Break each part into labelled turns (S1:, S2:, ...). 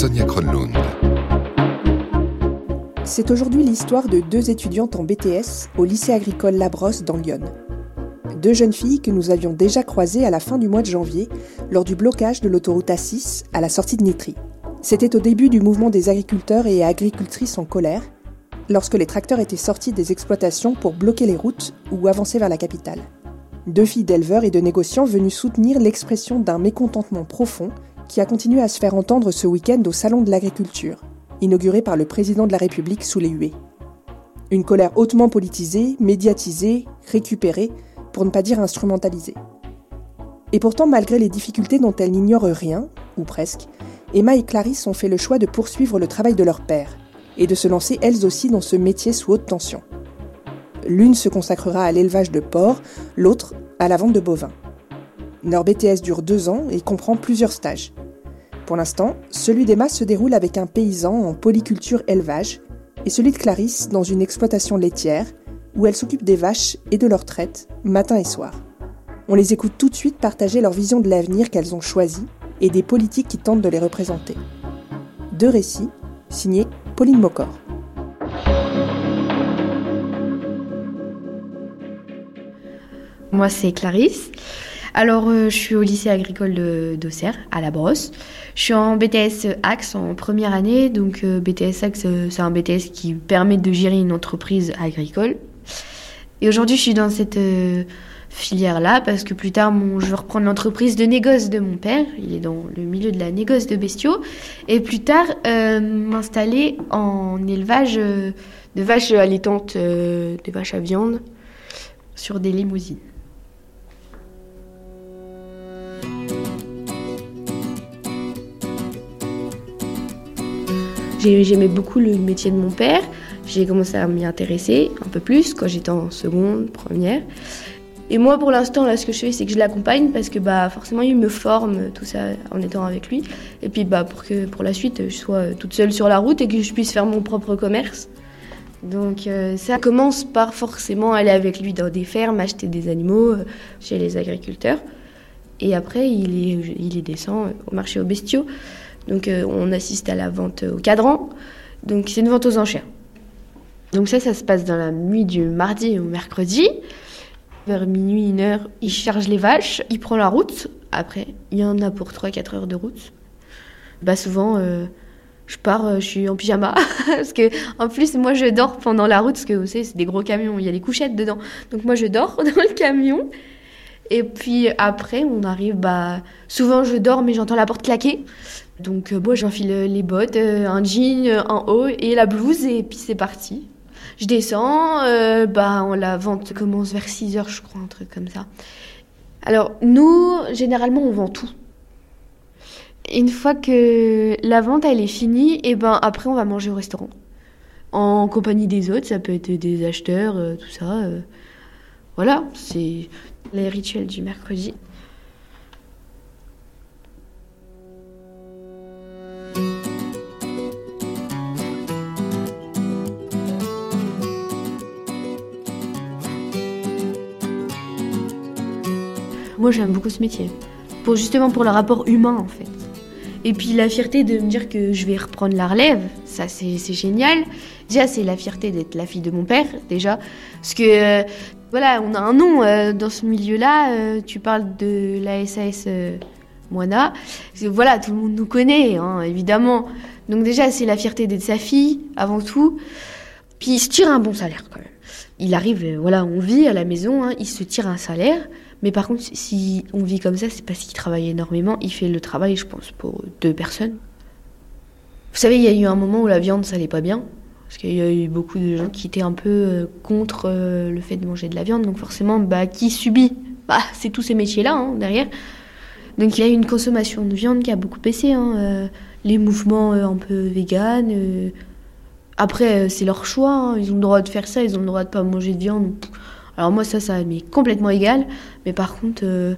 S1: Sonia Kronlund.
S2: C'est aujourd'hui l'histoire de deux étudiantes en BTS au lycée agricole Labrosse dans Lyon. Deux jeunes filles que nous avions déjà croisées à la fin du mois de janvier lors du blocage de l'autoroute A6 à la sortie de Nitry. C'était au début du mouvement des agriculteurs et agricultrices en colère, lorsque les tracteurs étaient sortis des exploitations pour bloquer les routes ou avancer vers la capitale. Deux filles d'éleveurs et de négociants venues soutenir l'expression d'un mécontentement profond qui a continué à se faire entendre ce week-end au Salon de l'Agriculture, inauguré par le président de la République sous les huées. Une colère hautement politisée, médiatisée, récupérée, pour ne pas dire instrumentalisée. Et pourtant, malgré les difficultés dont elles n'ignorent rien, ou presque, Emma et Clarisse ont fait le choix de poursuivre le travail de leur père, et de se lancer elles aussi dans ce métier sous haute tension. L'une se consacrera à l'élevage de porcs, l'autre à la vente de bovins. Leur BTS dure deux ans et comprend plusieurs stages. Pour l'instant, celui d'Emma se déroule avec un paysan en polyculture élevage et celui de Clarisse dans une exploitation laitière où elle s'occupe des vaches et de leur traite, matin et soir. On les écoute tout de suite partager leur vision de l'avenir qu'elles ont choisi et des politiques qui tentent de les représenter. Deux récits, signés Pauline Mocor.
S3: Moi, c'est Clarisse. Alors, euh, je suis au lycée agricole d'Auxerre, à la Brosse. Je suis en BTS Axe en première année. Donc, euh, BTS Axe, euh, c'est un BTS qui permet de gérer une entreprise agricole. Et aujourd'hui, je suis dans cette filière-là parce que plus tard, je veux reprendre l'entreprise de négoce de mon père. Il est dans le milieu de la négoce de bestiaux. Et plus tard, m'installer en élevage de vaches allaitantes, de vaches à viande sur des limousines. J'aimais beaucoup le métier de mon père. J'ai commencé à m'y intéresser un peu plus quand j'étais en seconde, première. Et moi, pour l'instant, là, ce que je fais, c'est que je l'accompagne parce que, bah, forcément, il me forme tout ça en étant avec lui. Et puis, bah, pour que, pour la suite, je sois toute seule sur la route et que je puisse faire mon propre commerce. Donc, euh, ça commence par forcément aller avec lui dans des fermes, acheter des animaux euh, chez les agriculteurs. Et après, il est, il descend au marché aux bestiaux. Donc euh, on assiste à la vente au cadran. Donc c'est une vente aux enchères. Donc ça, ça se passe dans la nuit du mardi au mercredi. Vers minuit, une heure, il charge les vaches, il prend la route. Après, il y en a pour 3-4 heures de route. Bah souvent, euh, je pars, euh, je suis en pyjama. parce que en plus, moi, je dors pendant la route, parce que vous savez, c'est des gros camions, il y a des couchettes dedans. Donc moi, je dors dans le camion. Et puis après, on arrive, bah, souvent je dors, mais j'entends la porte claquer. Donc euh, moi j'enfile euh, les bottes, euh, un jean en haut et la blouse et puis c'est parti. Je descends, bah la vente commence vers 6 heures je crois, un truc comme ça. Alors nous, généralement on vend tout. Une fois que la vente elle est finie, et ben après on va manger au restaurant. En compagnie des autres, ça peut être des acheteurs, tout ça. Voilà, c'est les rituels du mercredi. Moi, j'aime beaucoup ce métier. Pour justement pour le rapport humain, en fait. Et puis la fierté de me dire que je vais reprendre la relève, ça c'est génial. Déjà, c'est la fierté d'être la fille de mon père, déjà. Parce que, euh, voilà, on a un nom euh, dans ce milieu-là. Euh, tu parles de la SAS Moana. Voilà, tout le monde nous connaît, hein, évidemment. Donc déjà, c'est la fierté d'être sa fille, avant tout. Puis il se tire un bon salaire, quand même. Il arrive, voilà, on vit à la maison, hein, il se tire un salaire. Mais par contre, si on vit comme ça, c'est parce qu'il travaille énormément. Il fait le travail, je pense, pour deux personnes. Vous savez, il y a eu un moment où la viande, ça allait pas bien. Parce qu'il y a eu beaucoup de gens qui étaient un peu euh, contre euh, le fait de manger de la viande. Donc forcément, bah, qui subit? Bah, C'est tous ces métiers-là, hein, derrière. Donc il y a une consommation de viande qui a beaucoup baissé. Hein, euh, les mouvements un peu véganes. Après, c'est leur choix. hein, Ils ont le droit de faire ça, ils ont le droit de pas manger de viande. Alors moi, ça, ça m'est complètement égal. Mais par contre, euh,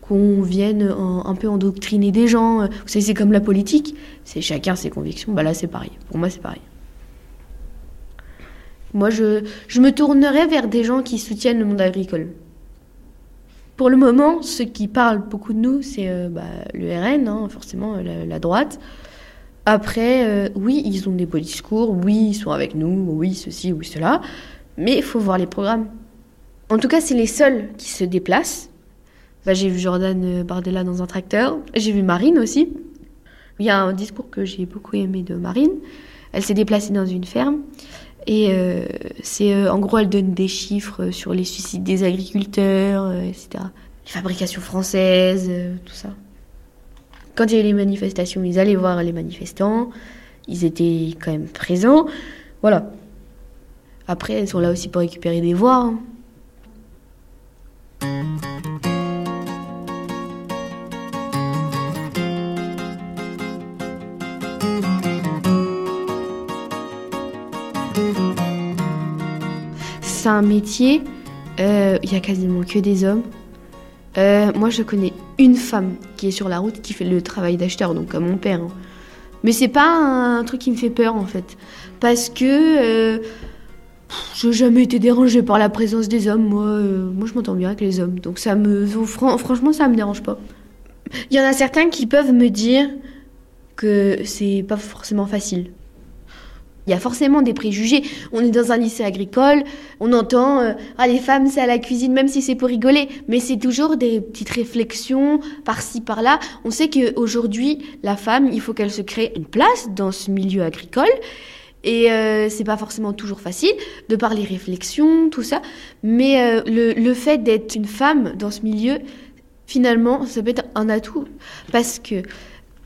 S3: qu'on vienne en- un peu endoctriner des gens, euh, vous savez, c'est comme la politique. C'est chacun ses convictions. Bah là, c'est pareil. Pour moi, c'est pareil. Moi, je, je me tournerais vers des gens qui soutiennent le monde agricole. Pour le moment, ceux qui parlent beaucoup de nous, c'est euh, bah, le RN, hein, forcément, la, droite. Après, oui, ils ont des beaux discours, oui, ils sont avec nous, oui, ceci, oui, cela, mais il faut voir les programmes. En tout cas, c'est les seuls qui se déplacent. Bah, j'ai vu Jordan euh, Bardella dans un tracteur, j'ai vu Marine aussi. Il y a un discours que j'ai beaucoup aimé de Marine. Elle s'est déplacée dans une ferme et euh, c'est euh, en gros, elle donne des chiffres sur les suicides des agriculteurs, etc. Les fabrications françaises, tout ça. Quand il y a eu les manifestations, ils allaient voir les manifestants. Ils étaient quand même présents. Voilà. Après, elles sont là aussi pour récupérer des voix. hein. C'est un métier, euh, il y a quasiment que des hommes. Euh, moi, je connais une femme qui est sur la route qui fait le travail d'acheteur, donc comme mon père. hein. Mais c'est pas un truc qui me fait peur en fait, parce que euh, pff, j'ai jamais été dérangée par la présence des hommes. Moi, euh, moi, je m'entends bien avec les hommes, donc ça me, fran- franchement, ça me dérange pas. Il y en a certains qui peuvent me dire que c'est pas forcément facile. Il y a forcément des préjugés. On est dans un lycée agricole, on entend euh, ah les femmes c'est à la cuisine même si c'est pour rigoler, mais c'est toujours des petites réflexions par-ci par-là. On sait qu'aujourd'hui la femme, il faut qu'elle se crée une place dans ce milieu agricole. Et euh, c'est pas forcément toujours facile de par les réflexions, tout ça. Mais euh, le, le fait d'être une femme dans ce milieu, finalement, ça peut être un atout. Parce que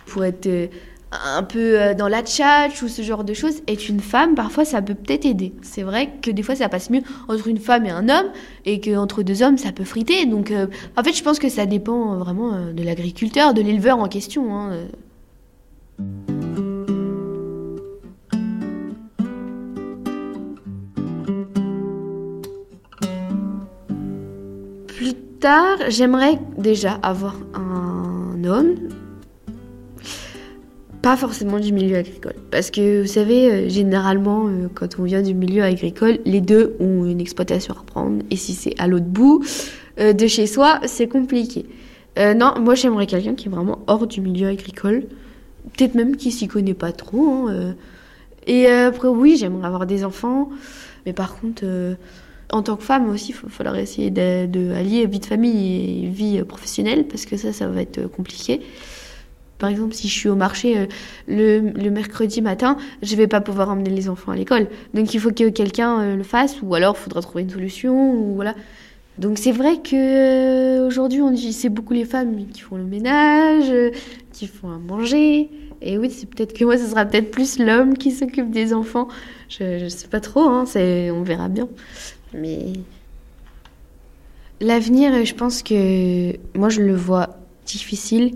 S3: pour être euh, un peu euh, dans la tchatch ou ce genre de choses, être une femme, parfois ça peut peut-être aider. C'est vrai que des fois ça passe mieux entre une femme et un homme, et qu'entre deux hommes ça peut friter. Donc en fait je pense que ça dépend vraiment de l'agriculteur, de l'éleveur en question. hein, j'aimerais déjà avoir un homme pas forcément du milieu agricole. Parce que vous savez, euh, généralement, euh, quand on vient du milieu agricole, les deux ont une exploitation à reprendre. Et si c'est à l'autre bout euh, de chez soi, c'est compliqué. Non, moi j'aimerais quelqu'un qui est vraiment hors du milieu agricole. Peut-être même qui s'y connaît pas trop. hein. Et après, oui, j'aimerais avoir des enfants. Mais par contre, en tant que femme aussi, il va falloir essayer de, vie de famille et vie euh, professionnelle. Parce que ça, ça va être euh, compliqué. Par exemple, si je suis au marché euh, le, mercredi matin, je vais pas pouvoir emmener les enfants à l'école. Donc il faut que quelqu'un le fasse, ou alors il faudra trouver une solution, ou voilà. Donc c'est vrai que aujourd'hui on dit c'est beaucoup les femmes qui font le ménage, qui font à manger. Et oui, c'est peut-être que moi ce sera peut-être plus l'homme qui s'occupe des enfants. Je, je sais pas trop, hein, on verra bien. Mais l'avenir, je pense que moi je le vois difficile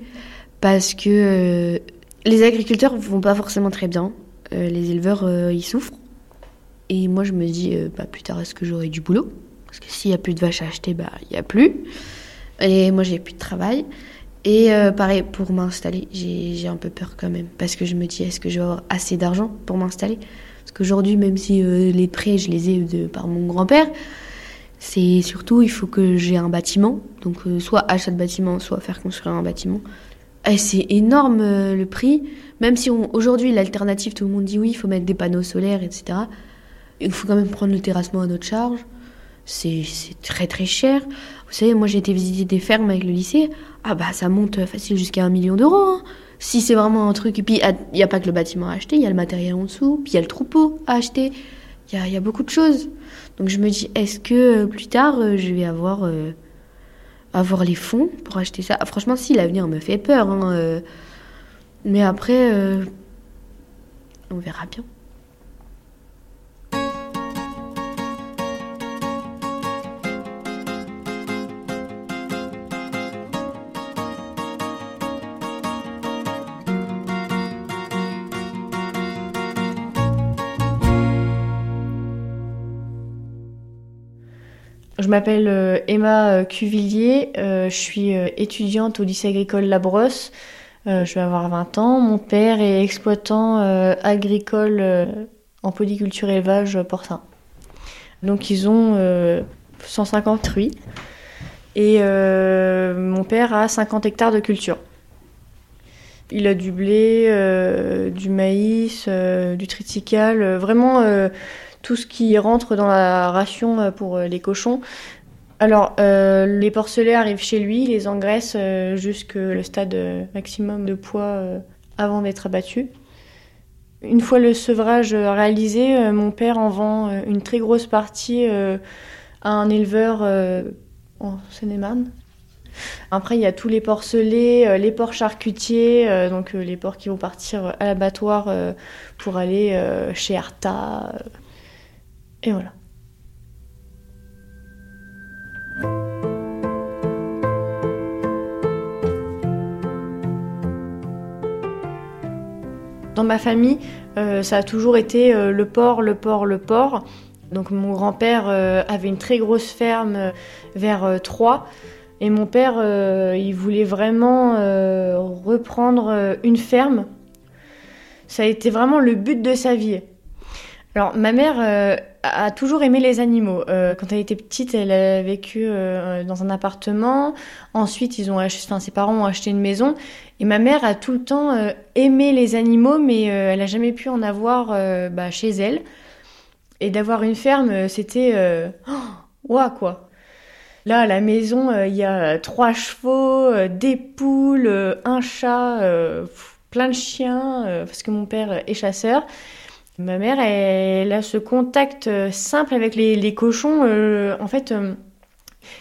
S3: parce que euh, les agriculteurs vont pas forcément très bien, Euh, les éleveurs euh, ils souffrent. Et moi je me dis, bah, plus tard est-ce que j'aurai du boulot? Parce que s'il y a plus de vaches à acheter, bah il y a plus. Et moi j'ai plus de travail. Et pareil pour m'installer, j'ai un peu peur quand même parce que je me dis, est-ce que je vais avoir assez d'argent pour m'installer? Qu'aujourd'hui même si euh, les prêts je les ai de par mon grand-père, c'est surtout il faut que j'ai un bâtiment, donc euh, soit achat de bâtiment, soit faire construire un bâtiment. Et c'est énorme euh, le prix, même si aujourd'hui l'alternative, tout le monde dit oui, il faut mettre des panneaux solaires, etc. Il faut quand même prendre le terrassement à notre charge. C'est c'est très très cher. Vous savez, moi j'ai été visiter des fermes avec le lycée. Ah bah ça monte facile jusqu'à un million d'euros. hein. Si c'est vraiment un truc. Et puis il n'y a pas que le bâtiment à acheter, il y a le matériel en dessous, puis il y a le troupeau à acheter. Il y a, beaucoup de choses. Donc je me dis, est-ce que euh, plus tard euh, je vais avoir, euh, avoir les fonds pour acheter ça? Ah, Franchement, si, l'avenir me fait peur. hein. Mais après, on verra bien.
S4: Je m'appelle euh, Emma euh, Cuvillier, euh, je suis étudiante au lycée agricole La Brosse. je vais avoir 20 ans. Mon père est exploitant agricole en polyculture élevage porcin. Donc ils ont 150 truies et mon père a 50 hectares de culture. Il a du blé, du maïs, du triticale, vraiment tout ce qui rentre dans la ration euh, pour euh, les cochons. Alors, euh, les porcelets arrivent chez lui, les engraissent jusqu'au le stade maximum de poids avant d'être abattus. Une fois le sevrage réalisé, mon père en vend une très grosse partie à un éleveur en Seine-et-Marne. Après, il y a tous les porcelets, les porcs charcutiers, donc les porcs qui vont partir à l'abattoir pour aller chez Arta, et voilà. Dans ma famille, euh, ça a toujours été euh, le porc, le porc, le porc. Donc mon grand-père euh, avait une très grosse ferme vers Troyes. Et mon père, il voulait vraiment reprendre une ferme. Ça a été vraiment le but de sa vie. Alors ma mère a toujours aimé les animaux. Euh, quand elle était petite, elle a vécu euh, dans un appartement. Ensuite, ils ont acheté, enfin, ses parents ont acheté une maison. Et ma mère a tout le temps euh, aimé les animaux, mais elle n'a jamais pu en avoir bah, chez elle. Et d'avoir une ferme, c'était oh, quoi. Là, à la maison, il y a trois chevaux, des poules, un chat, plein de chiens, parce que mon père est chasseur. Ma mère, elle, a ce contact euh, simple avec les, cochons. Euh, en fait, euh,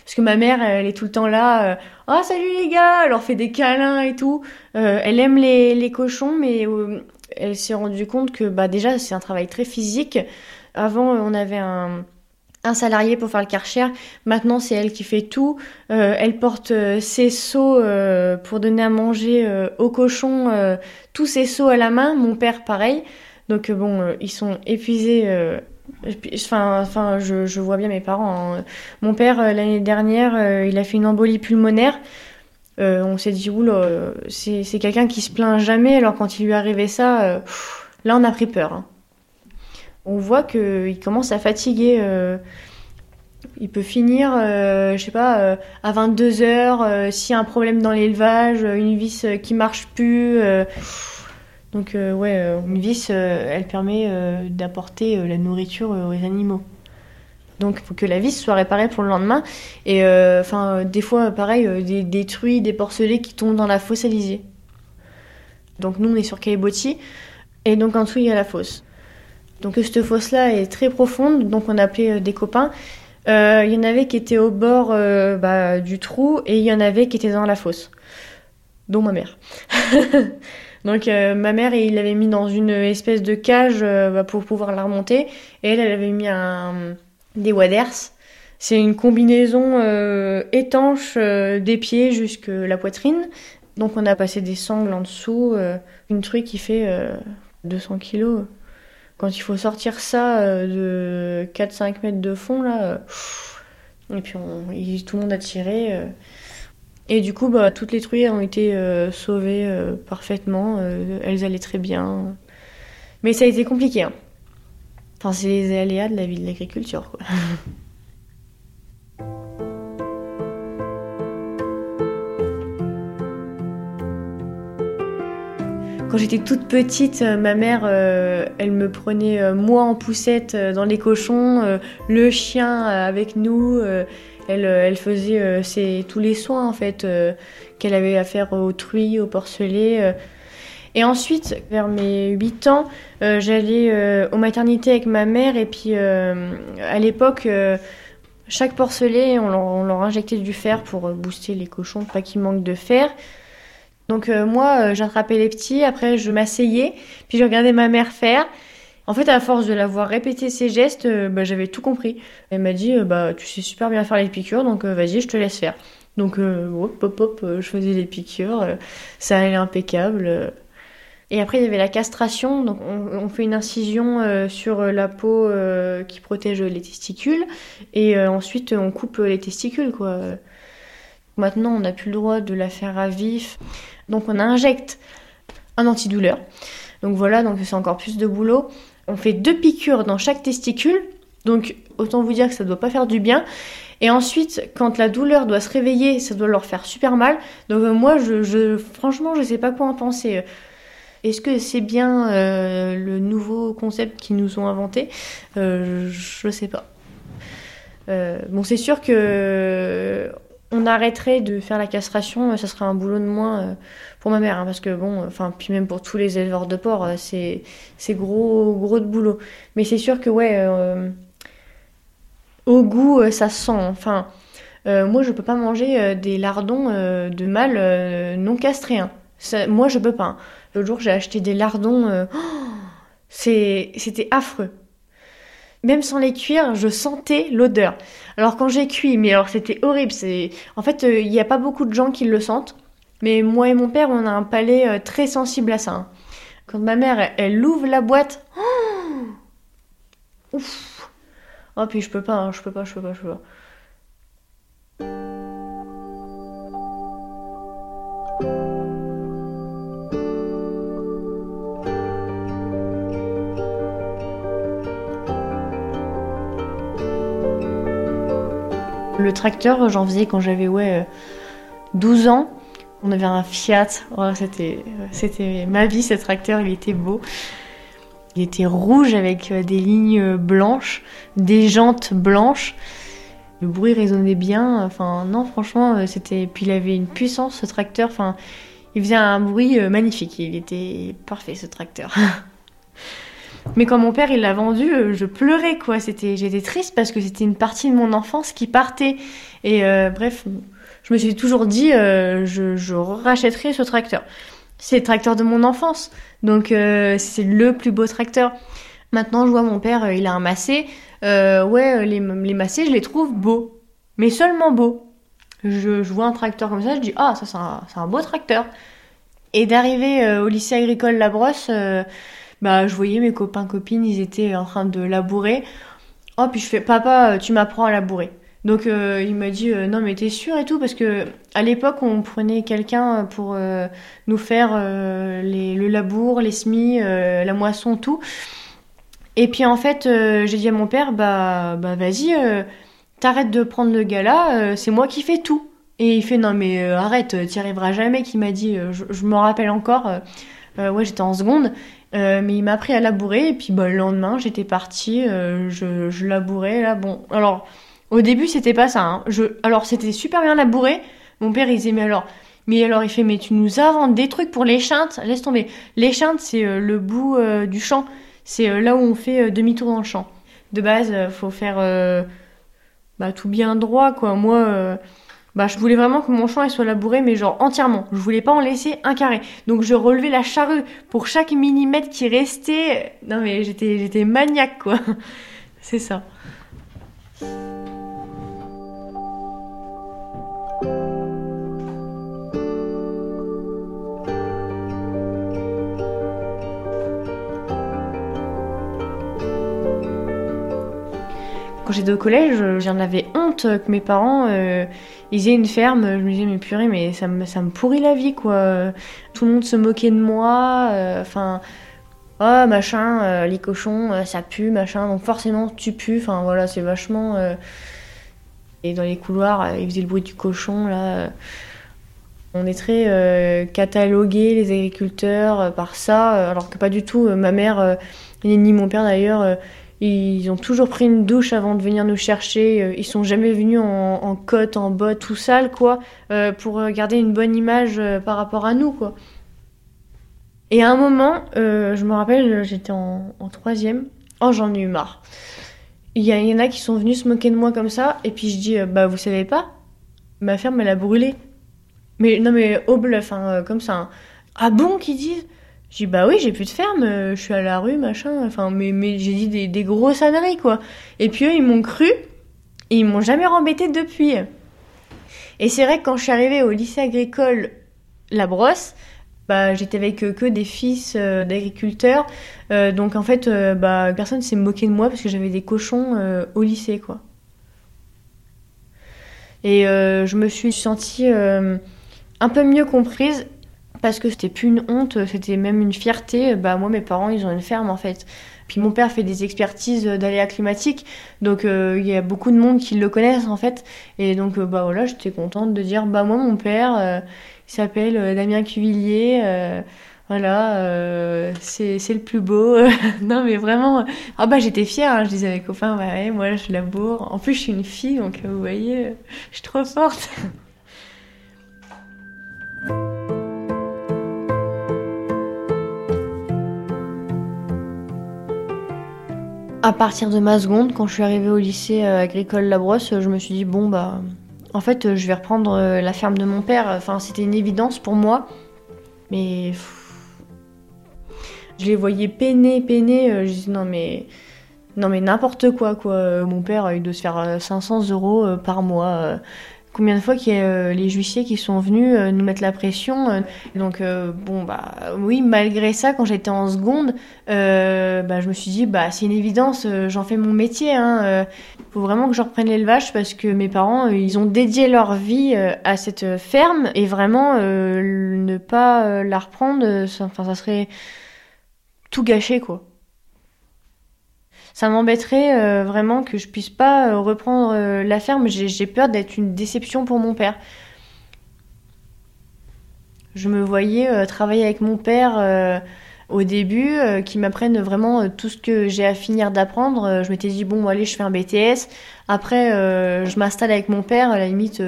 S4: parce que ma mère, elle est tout le temps là. oh, salut les gars Elle leur fait des câlins et tout. elle aime les, cochons, mais elle s'est rendue compte que bah, déjà, c'est un travail très physique. Avant, on avait un, salarié pour faire le karcher. Maintenant, c'est elle qui fait tout. elle porte ses seaux pour donner à manger aux cochons, tous ses seaux à la main. Mon père, pareil. Donc euh, bon, euh, ils sont épuisés. Euh, enfin, enfin je, vois bien mes parents. Hein. Mon père, l'année dernière, il a fait une embolie pulmonaire. on s'est dit, oula, c'est, c'est quelqu'un qui se plaint jamais. Alors quand il lui arrivait ça, là, on a pris peur. Hein. On voit qu'il commence à fatiguer. il peut finir, je sais pas, à 22 heures, s'il y a un problème dans l'élevage, une vis qui marche plus. Donc euh, ouais, euh, une vis, euh, elle permet d'apporter la nourriture aux animaux. Donc il faut que la vis soit réparée pour le lendemain. Et enfin, des fois, pareil, des, des, truies, des porcelets qui tombent dans la fosse Alizé. Donc nous, on est sur Caillebotti. Et donc en dessous, il y a la fosse. Donc cette fosse-là est très profonde, donc on a appelé des copains. Il y en avait qui étaient au bord bah, du trou et il y en avait qui étaient dans la fosse, dont ma mère. Donc euh, ma mère, il l'avait mis dans une espèce de cage euh, bah, pour pouvoir la remonter. Et elle, elle avait mis des waders. C'est une combinaison euh, étanche des pieds jusqu'à la poitrine. Donc on a passé des sangles en dessous. une truie qui fait 200 kilos. Quand il faut sortir ça de 4-5 mètres de fond, là... et puis tout le monde a tiré. Et du coup, bah, toutes les truies ont été euh, sauvées euh, parfaitement. Euh, elles allaient très bien. Mais ça a été compliqué. Hein. Enfin, c'est les aléas de la vie de l'agriculture. Quand j'étais toute petite, ma mère, elle me prenait moi en poussette dans les cochons, le chien avec nous. Elle, euh, elle faisait euh, tous les soins en fait euh, qu'elle avait à faire aux truies, aux porcelets. Et ensuite, vers mes 8 ans, j'allais aux maternités avec ma mère et puis à l'époque, chaque porcelet, on leur, on leur, injectait du fer pour booster les cochons, pas qu'ils manquent de fer. Donc moi, j'attrapais les petits, après je m'asseyais, puis je regardais ma mère faire. En fait, à force de l'avoir répété ces gestes, euh, bah, j'avais tout compris. Elle m'a dit, euh, bah, tu sais super bien faire les piqûres, donc euh, vas-y, je te laisse faire. Donc, hop, hop, hop, je faisais les piqûres, ça allait impeccable. Et après, il y avait la castration. Donc, on, fait une incision sur la peau qui protège les testicules. Et ensuite, on coupe les testicules, quoi. Maintenant, on n'a plus le droit de la faire à vif. Donc, on injecte un antidouleur. Donc, voilà, donc c'est encore plus de boulot. On fait deux piqûres dans chaque testicule. Donc, autant vous dire que ça ne doit pas faire du bien. Et ensuite, quand la douleur doit se réveiller, ça doit leur faire super mal. Donc, moi, je, je, franchement, je sais pas quoi en penser. Est-ce que c'est bien euh, le nouveau concept qu'ils nous ont inventé? Euh, Je sais pas. Euh, bon, c'est sûr que on arrêterait de faire la castration, ça serait un boulot de moins pour ma mère, hein, parce que bon, enfin, puis même pour tous les éleveurs de porc, c'est gros gros de boulot. Mais c'est sûr que ouais, au goût, ça sent. Enfin, moi, je peux pas manger des lardons de mâles non castrés. Hein. moi, je peux pas. Hein. L'autre jour, j'ai acheté des lardons. Euh, c'était affreux. Même sans les cuire, je sentais l'odeur. Alors quand j'ai cuit, mais alors c'était horrible. C'est en fait, euh, il n'y a pas beaucoup de gens qui le sentent. Mais moi et mon père, on a un palais euh, très sensible à ça. Hein. Quand ma mère, elle, ouvre la boîte, ouf. Oh puis je peux pas, hein, je peux pas, je peux pas, je peux pas. Le tracteur, j'en faisais quand j'avais ouais, 12 ans. On avait un Fiat. Oh, c'était, ma vie, ce tracteur. Il était beau. Il était rouge avec euh, des lignes blanches, des jantes blanches. Le bruit résonnait bien. Enfin, non, franchement, euh, c'était. Puis il avait une puissance, ce tracteur. Enfin, il faisait un bruit euh, magnifique. Il était parfait, ce tracteur. Mais quand mon père il l'a vendu, euh, je pleurais quoi. C'était, j'étais triste parce que c'était une partie de mon enfance qui partait. Et euh, bref, je me suis toujours dit, euh, je, rachèterai ce tracteur. C'est le tracteur de mon enfance, donc c'est le plus beau tracteur. Maintenant, je vois mon père, il a un massé. ouais, les, les massés, je les trouve beaux, mais seulement beaux. Je, je vois un tracteur comme ça, je dis ah ça c'est un, un, beau tracteur. Et d'arriver au lycée agricole La Brosse bah, je voyais mes copains, copines, ils étaient en train de labourer. Oh, puis je fais, papa, tu m'apprends à labourer. Donc euh, il m'a dit euh, non mais t'es sûr et tout parce que à l'époque on prenait quelqu'un pour euh, nous faire les, le labour, les semis, la moisson, tout. Et puis en fait j'ai dit à mon père bah bah vas-y t'arrêtes de prendre le gars là, c'est moi qui fais tout. Et il fait non mais arrête, t'y arriveras jamais. Qui m'a dit, je, je me rappelle encore, ouais j'étais en seconde euh, mais il m'a appris à labourer et puis bah, le lendemain j'étais partie, euh, je, labourais là. Bon, alors au début c'était pas ça. Hein. Alors c'était super bien labouré. Mon père il disait mais alors, mais alors il fait mais tu nous inventes des trucs pour les chintes, laisse tomber. Les chintes c'est euh, le bout du champ, c'est là où on fait demi-tour dans le champ. De base faut faire bah, tout bien droit quoi. Moi bah, je voulais vraiment que mon champ soit labouré, mais genre entièrement. Je voulais pas en laisser un carré. Donc je relevais la charrue pour chaque millimètre qui restait. Non mais j'étais, j'étais maniaque quoi. C'est ça. Quand j'étais au collège, j'en avais honte que mes parents euh, ils aient une ferme. Je me disais, mais purée, mais ça me, ça me pourrit la vie, quoi. Tout le monde se moquait de moi. Euh, enfin, oh, machin, euh, les cochons, ça pue, machin. Donc forcément, tu pues. Enfin, voilà, c'est vachement. Et dans les couloirs, ils faisaient le bruit du cochon, là. On est très catalogués, les agriculteurs, par ça, alors que pas du tout. ma mère, ni mon père d'ailleurs, ils ont toujours pris une douche avant de venir nous chercher. Euh, ils sont jamais venus en, côte, en botte, tout sale, quoi, euh, pour garder une bonne image euh, par rapport à nous, quoi. Et à un moment, je me rappelle, j'étais en, troisième. Oh, j'en ai eu marre. Il y, y, en a qui sont venus se moquer de moi comme ça, et puis je dis, bah vous savez pas, ma ferme elle a brûlé. Mais non mais au bluff, hein, comme ça. Hein. Ah bon, qu'ils disent? J'ai dit bah oui, j'ai plus de ferme, euh, je suis à la rue, machin. Enfin, mais, mais j'ai dit des, des grosses âneries, quoi. Et puis eux, ils m'ont cru et ils m'ont jamais rembêté depuis. Et c'est vrai que quand je suis arrivée au lycée agricole La Brosse, bah j'étais avec que des fils d'agriculteurs. donc en fait, bah, personne s'est moqué de moi parce que j'avais des cochons au lycée, quoi. Et je me suis sentie un peu mieux comprise parce que c'était plus une honte, c'était même une fierté. Bah moi mes parents ils ont une ferme en fait. Puis mon père fait des expertises d'aléas climatiques, donc euh, il y a beaucoup de monde qui le connaissent en fait. Et donc euh, bah voilà, j'étais contente de dire bah moi mon père euh, il s'appelle Damien Cuvillier. voilà, c'est le plus beau. non mais vraiment, ah bah j'étais fière, hein. je disais à mes copains, bah ouais, moi je laboure. En plus je suis une fille, donc vous voyez, je suis trop forte. À partir de ma seconde, quand je suis arrivée au lycée euh, agricole La Brosse, je me suis dit bon bah en fait je vais reprendre euh, la ferme de mon père. Enfin c'était une évidence pour moi, mais je les voyais peiner, peiner. Euh, je disais non mais non mais n'importe quoi quoi. Mon père il doit se faire 500 euros par mois. Combien de fois qu'il y a euh, les huissiers qui sont venus euh, nous mettre la pression. Euh. donc bon bah oui malgré ça quand j'étais en seconde, bah, je me suis dit bah c'est une évidence, j'en fais mon métier. Hein, faut vraiment que je reprenne l'élevage parce que mes parents ils ont dédié leur vie à cette ferme et vraiment ne pas la reprendre, enfin ça serait tout gâché quoi ça m'embêterait euh, vraiment que je puisse pas euh, reprendre euh, la ferme. J'ai peur d'être une déception pour mon père. Je me voyais travailler avec mon père au début, qui m'apprenne vraiment tout ce que j'ai à finir d'apprendre. je m'étais dit, bon, allez, je fais un BTS. Après, je m'installe avec mon père. À la limite,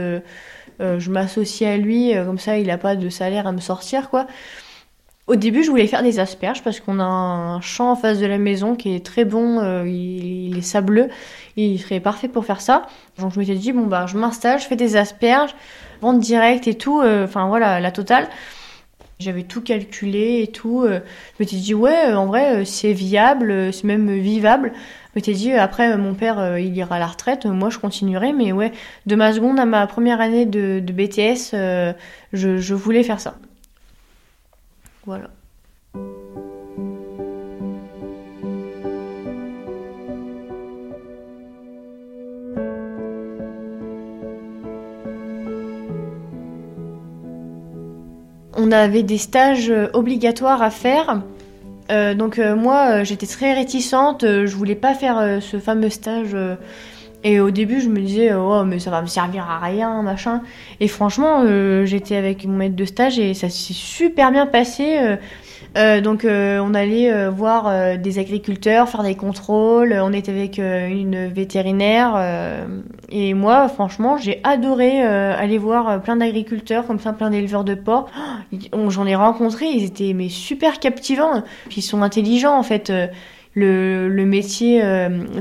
S4: je m'associe à lui. comme ça, il n'a pas de salaire à me sortir, quoi. Au début, je voulais faire des asperges parce qu'on a un champ en face de la maison qui est très bon, euh, il, est sableux, il serait parfait pour faire ça. Donc je m'étais dit, bon bah je m'installe, je fais des asperges, vente directe et tout, euh, enfin voilà, la totale. J'avais tout calculé et tout. Euh, je m'étais dit, ouais, en vrai, c'est viable, c'est même vivable. Je m'étais dit, après, mon père, il ira à la retraite, moi, je continuerai. Mais ouais, de ma seconde à ma première année de, BTS, je voulais faire ça. Voilà. On avait des stages euh, obligatoires à faire. Euh, donc euh, moi j'étais très réticente, je voulais pas faire ce fameux stage et au début, je me disais, oh, mais ça va me servir à rien, machin. Et franchement, euh, j'étais avec mon maître de stage et ça s'est super bien passé. Euh, euh, donc, on allait voir des agriculteurs, faire des contrôles. On était avec une vétérinaire. et moi, franchement, j'ai adoré aller voir plein d'agriculteurs, comme ça, plein d'éleveurs de porcs. Oh, j'en ai rencontré, ils étaient mais super captivants. Puis ils sont intelligents, en fait. Le, métier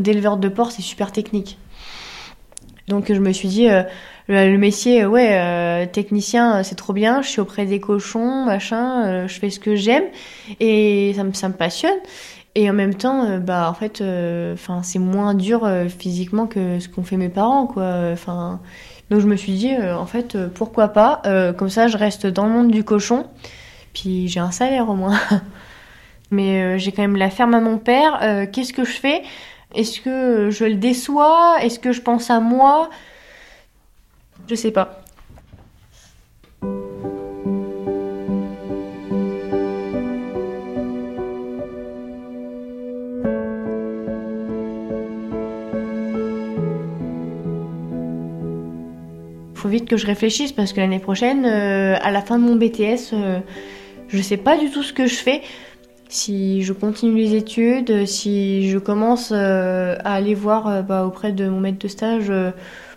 S4: d'éleveur de porcs, c'est super technique. Donc je me suis dit, euh, le, métier, ouais, euh, technicien, c'est trop bien, je suis auprès des cochons, machin, euh, je fais ce que j'aime et ça me, ça passionne. Et en même temps, bah en fait, c'est moins dur physiquement que ce qu'ont fait mes parents, quoi. Enfin, donc je me suis dit, en fait, pourquoi pas Comme ça, je reste dans le monde du cochon, puis j'ai un salaire au moins. Mais j'ai quand même la ferme à mon père. Qu'est-ce que je fais? Est-ce que je le déçois? Est-ce que je pense à moi? Je sais pas. faut vite que je réfléchisse parce que l'année prochaine, euh, à la fin de mon BTS, euh, je sais pas du tout ce que je fais si je continue les études, si je commence euh, à aller voir euh, bah, auprès de mon maître de stage euh,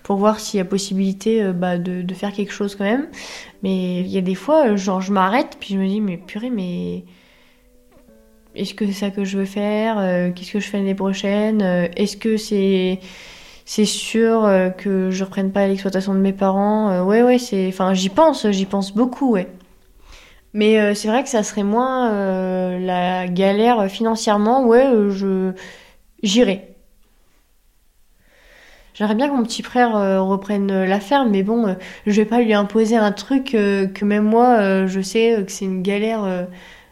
S4: pour voir s'il y a possibilité bah, de, faire quelque chose quand même. Mais il y a des fois, genre, je m'arrête, puis je me dis, mais purée, mais est-ce que c'est ça que je veux faire Qu'est-ce que je fais l'année prochaine Est-ce que c'est c'est sûr que je reprenne pas l'exploitation de mes parents Ouais, ouais, c'est, enfin, j'y pense, j'y pense beaucoup, ouais. Mais euh, c'est vrai que ça serait moins euh, la galère financièrement. Ouais, euh, je j'irai. J'aimerais bien que mon petit frère reprenne la ferme, mais bon, je vais pas lui imposer un truc que même moi, je sais que c'est une galère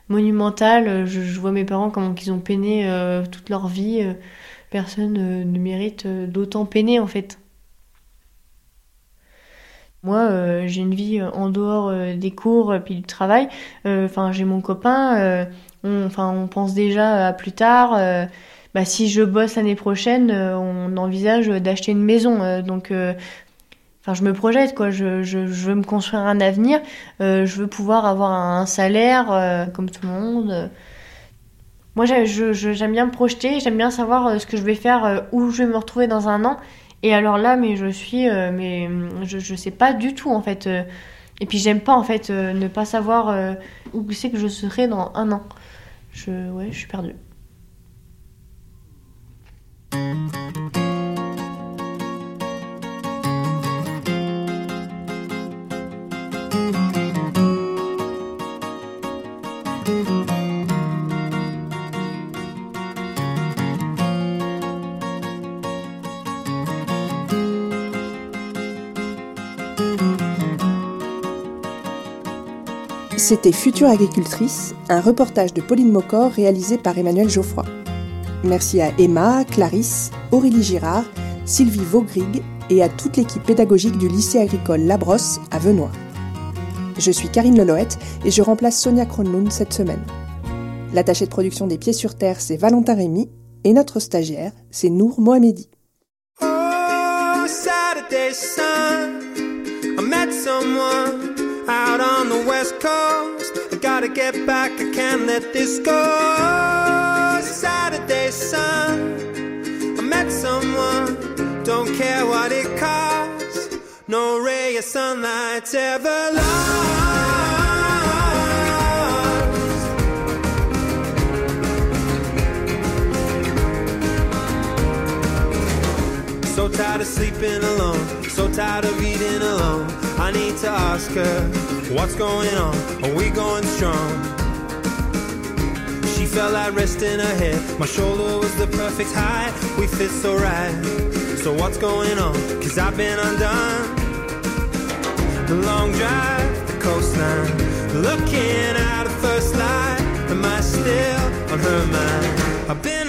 S4: monumentale. Je, je, vois mes parents comment ils ont peiné toute leur vie. personne ne mérite d'autant peiner en fait. Moi, euh, j'ai une vie euh, en dehors euh, des cours puis du travail. Enfin, j'ai mon copain. Enfin, on, pense déjà à plus tard. Bah, si je bosse l'année prochaine, on envisage d'acheter une maison. donc, enfin, je me projette quoi. Je, je, veux me construire un avenir. je veux pouvoir avoir un salaire comme tout le monde. Moi, j'aime bien me projeter. J'aime bien savoir ce que je vais faire, où je vais me retrouver dans un an. Et alors là, mais je suis, euh, mais je, je sais pas du tout en fait. Euh. et puis j'aime pas en fait euh, ne pas savoir où c'est que je serai dans un an. Je, ouais, je suis perdue.
S5: C'était Future agricultrice, un reportage de Pauline Mocor réalisé par Emmanuel Geoffroy. Merci à Emma, Clarisse, Aurélie Girard, Sylvie Vaugrig et à toute l'équipe pédagogique du lycée agricole Labrosse à Venoy. Je suis Karine Leloët et je remplace Sonia Kronlund cette semaine. L'attaché de production des Pieds sur Terre, c'est Valentin Rémy et notre stagiaire, c'est Nour Mohamedi. Oh, gotta get back, I can't let this go. Saturday sun, I met someone, don't care what it costs. No ray of sunlight's ever lost. So tired of sleeping alone, so tired of eating alone. I need to ask her, what's going on? Are we going strong? She felt like resting her head. My shoulder was the perfect height. We fit so right. So what's going on? Cause I've been undone. The long drive, the coastline. Looking at a first light. Am I still on her mind? I've been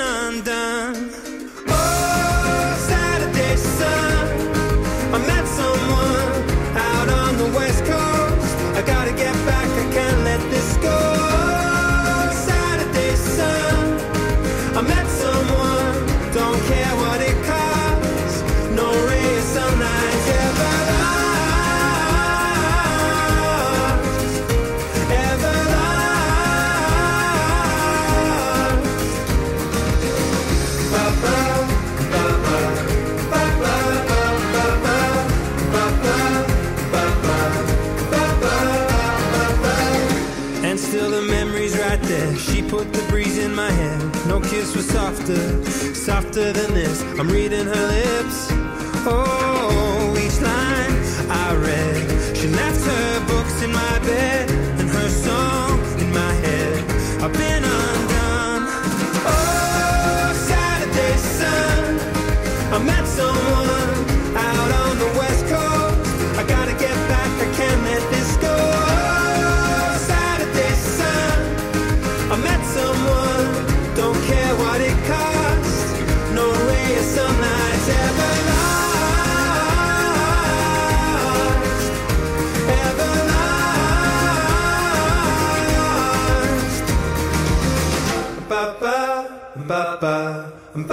S5: still the memory's right there. She put the breeze in my hair. No kiss was softer, softer than this. I'm reading her lips. Oh, each line I read. She left her books in my bed And